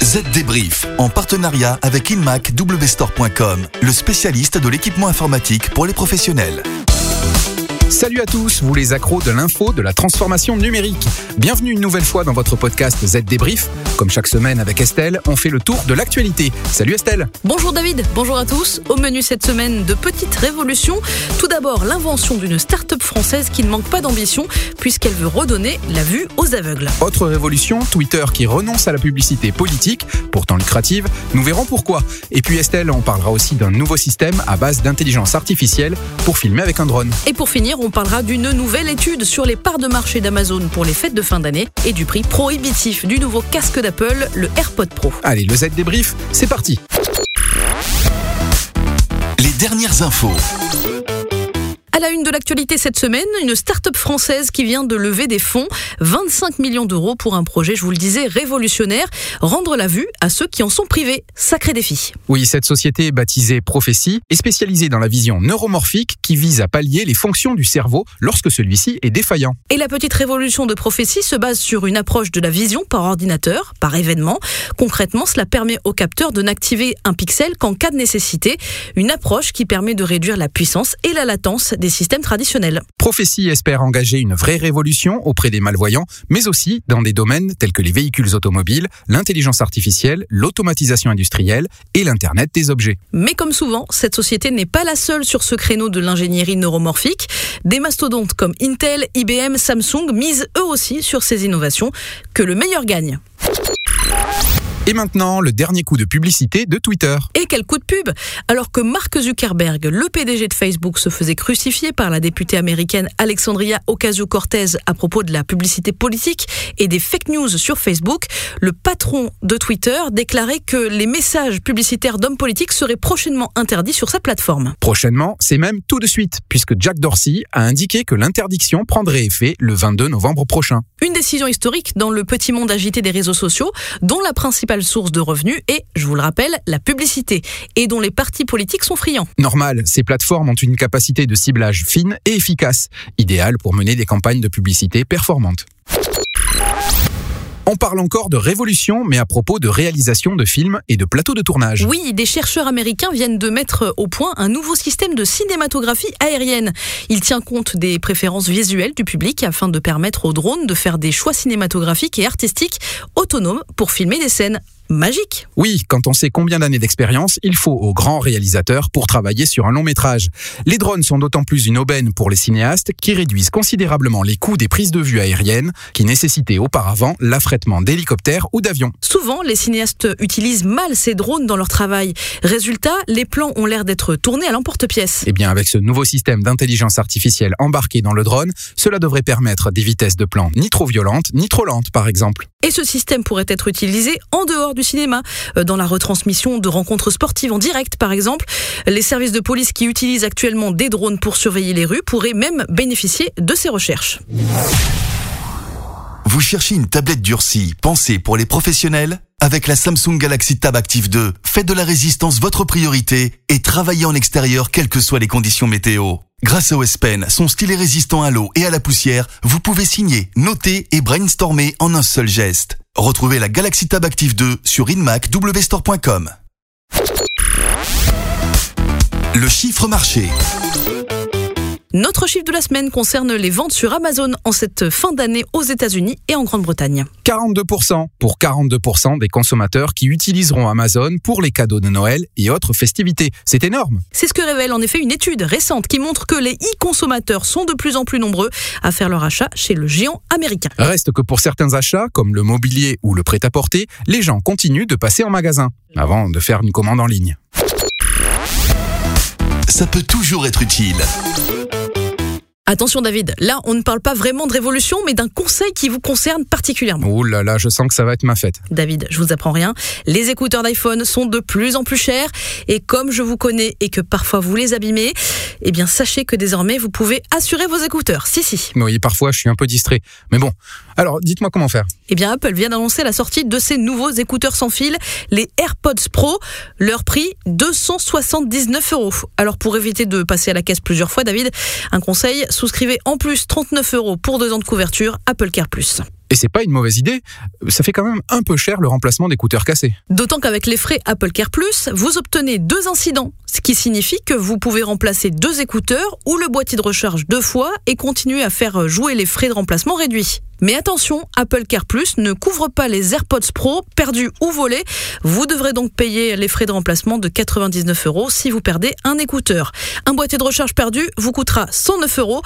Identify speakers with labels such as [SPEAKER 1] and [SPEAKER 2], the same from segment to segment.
[SPEAKER 1] Z Débrief, en partenariat avec InmacWstore.com, le spécialiste de l'équipement informatique pour les professionnels.
[SPEAKER 2] Salut à tous, vous les accros de l'info, de la transformation numérique. Bienvenue une nouvelle fois dans votre podcast Z Débrief. Comme chaque semaine avec Estelle, on fait le tour de l'actualité. Salut Estelle.
[SPEAKER 3] Bonjour David, bonjour à tous. Au menu cette semaine, de petites révolutions. Tout d'abord, l'invention d'une start-up française qui ne manque pas d'ambition puisqu'elle veut redonner la vue aux aveugles.
[SPEAKER 2] Autre révolution, Twitter qui renonce à la publicité politique, pourtant lucrative. Nous verrons pourquoi. Et puis Estelle, on parlera aussi d'un nouveau système à base d'intelligence artificielle pour filmer avec un drone.
[SPEAKER 3] Et pour finir, on parlera d'une nouvelle étude sur les parts de marché d'Amazon pour les fêtes de fin d'année et du prix prohibitif du nouveau casque d'Apple, le AirPod Pro.
[SPEAKER 2] Allez, le Z débrief, c'est parti.
[SPEAKER 1] Les dernières infos.
[SPEAKER 3] À la une de l'actualité cette semaine, une start-up française qui vient de lever des fonds, 25 millions d'euros pour un projet, je vous le disais, révolutionnaire, rendre la vue à ceux qui en sont privés. Sacré défi.
[SPEAKER 2] Oui, cette société baptisée Prophétie est spécialisée dans la vision neuromorphique qui vise à pallier les fonctions du cerveau lorsque celui-ci est défaillant.
[SPEAKER 3] Et la petite révolution de Prophétie se base sur une approche de la vision par ordinateur, par événement. Concrètement, cela permet au capteur de n'activer un pixel qu'en cas de nécessité, une approche qui permet de réduire la puissance et la latence des systèmes traditionnels.
[SPEAKER 2] Prophétie espère engager une vraie révolution auprès des malvoyants, mais aussi dans des domaines tels que les véhicules automobiles, l'intelligence artificielle, l'automatisation industrielle et l'Internet des objets.
[SPEAKER 3] Mais comme souvent, cette société n'est pas la seule sur ce créneau de l'ingénierie neuromorphique. Des mastodontes comme Intel, IBM, Samsung misent eux aussi sur ces innovations. Que le meilleur gagne.
[SPEAKER 2] Et maintenant, le dernier coup de publicité de Twitter.
[SPEAKER 3] Et quel coup de pub Alors que Mark Zuckerberg, le PDG de Facebook, se faisait crucifier par la députée américaine Alexandria Ocasio-Cortez à propos de la publicité politique et des fake news sur Facebook, le patron de Twitter déclarait que les messages publicitaires d'hommes politiques seraient prochainement interdits sur sa plateforme.
[SPEAKER 2] Prochainement, c'est même tout de suite, puisque Jack Dorsey a indiqué que l'interdiction prendrait effet le 22 novembre prochain.
[SPEAKER 3] Une décision historique dans le petit monde agité des réseaux sociaux, dont la principale source de revenus est, je vous le rappelle, la publicité, et dont les partis politiques sont friands.
[SPEAKER 2] Normal, ces plateformes ont une capacité de ciblage fine et efficace, idéale pour mener des campagnes de publicité performantes. On parle encore de révolution, mais à propos de réalisation de films et de plateaux de tournage.
[SPEAKER 3] Oui, des chercheurs américains viennent de mettre au point un nouveau système de cinématographie aérienne. Il tient compte des préférences visuelles du public afin de permettre aux drones de faire des choix cinématographiques et artistiques autonomes pour filmer des scènes magique.
[SPEAKER 2] Oui, quand on sait combien d'années d'expérience il faut aux grands réalisateurs pour travailler sur un long métrage. Les drones sont d'autant plus une aubaine pour les cinéastes qui réduisent considérablement les coûts des prises de vue aériennes qui nécessitaient auparavant l'affrètement d'hélicoptères ou d'avions.
[SPEAKER 3] Souvent, les cinéastes utilisent mal ces drones dans leur travail. Résultat, les plans ont l'air d'être tournés à l'emporte-pièce.
[SPEAKER 2] Eh bien, avec ce nouveau système d'intelligence artificielle embarqué dans le drone, cela devrait permettre des vitesses de plan ni trop violentes, ni trop lentes, par exemple.
[SPEAKER 3] Et ce système pourrait être utilisé en dehors du cinéma, euh, dans la retransmission de rencontres sportives en direct par exemple. Les services de police qui utilisent actuellement des drones pour surveiller les rues pourraient même bénéficier de ces recherches.
[SPEAKER 1] Vous cherchez une tablette durcie pensée pour les professionnels? Avec la Samsung Galaxy Tab Active 2, faites de la résistance votre priorité et travaillez en extérieur quelles que soient les conditions météo. Grâce au S Pen, son stylet résistant à l'eau et à la poussière, vous pouvez signer, noter et brainstormer en un seul geste. Retrouvez la Galaxy Tab Active 2 sur inmacwstore.com. Le chiffre marché.
[SPEAKER 3] Notre chiffre de la semaine concerne les ventes sur Amazon en cette fin d'année aux États-Unis et en Grande-Bretagne.
[SPEAKER 2] 42% pour 42% des consommateurs qui utiliseront Amazon pour les cadeaux de Noël et autres festivités. C'est énorme.
[SPEAKER 3] C'est ce que révèle en effet une étude récente qui montre que les e-consommateurs sont de plus en plus nombreux à faire leur achat chez le géant américain.
[SPEAKER 2] Reste que pour certains achats, comme le mobilier ou le prêt-à-porter, les gens continuent de passer en magasin avant de faire une commande en ligne.
[SPEAKER 1] Ça peut toujours être utile.
[SPEAKER 3] Attention David, là on ne parle pas vraiment de révolution, mais d'un conseil qui vous concerne particulièrement.
[SPEAKER 2] Ouh là là, je sens que ça va être ma fête.
[SPEAKER 3] David, je vous apprends rien. Les écouteurs d'iPhone sont de plus en plus chers, et comme je vous connais et que parfois vous les abîmez, eh bien sachez que désormais vous pouvez assurer vos écouteurs. Si si.
[SPEAKER 2] Oui, parfois je suis un peu distrait. Mais bon, alors dites-moi comment faire.
[SPEAKER 3] Eh bien Apple vient d'annoncer la sortie de ses nouveaux écouteurs sans fil, les AirPods Pro. Leur prix 279 euros. Alors pour éviter de passer à la caisse plusieurs fois, David, un conseil souscrivez en plus 39 euros pour deux ans de couverture Apple Care Plus.
[SPEAKER 2] Et c'est pas une mauvaise idée. Ça fait quand même un peu cher le remplacement d'écouteurs cassés.
[SPEAKER 3] D'autant qu'avec les frais Apple Care Plus, vous obtenez deux incidents, ce qui signifie que vous pouvez remplacer deux écouteurs ou le boîtier de recharge deux fois et continuer à faire jouer les frais de remplacement réduits. Mais attention, Apple Care Plus ne couvre pas les AirPods Pro perdus ou volés. Vous devrez donc payer les frais de remplacement de 99 euros si vous perdez un écouteur. Un boîtier de recharge perdu vous coûtera 109 euros.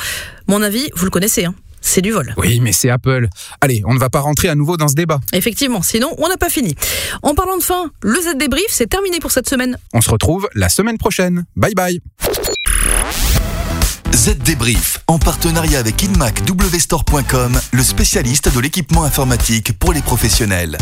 [SPEAKER 3] Mon avis, vous le connaissez, hein c'est du vol.
[SPEAKER 2] Oui, mais c'est Apple. Allez, on ne va pas rentrer à nouveau dans ce débat.
[SPEAKER 3] Effectivement, sinon on n'a pas fini. En parlant de fin, le Z débrief, c'est terminé pour cette semaine.
[SPEAKER 2] On se retrouve la semaine prochaine. Bye bye.
[SPEAKER 1] Z Débrief, en partenariat avec InmacWstore.com, le spécialiste de l'équipement informatique pour les professionnels.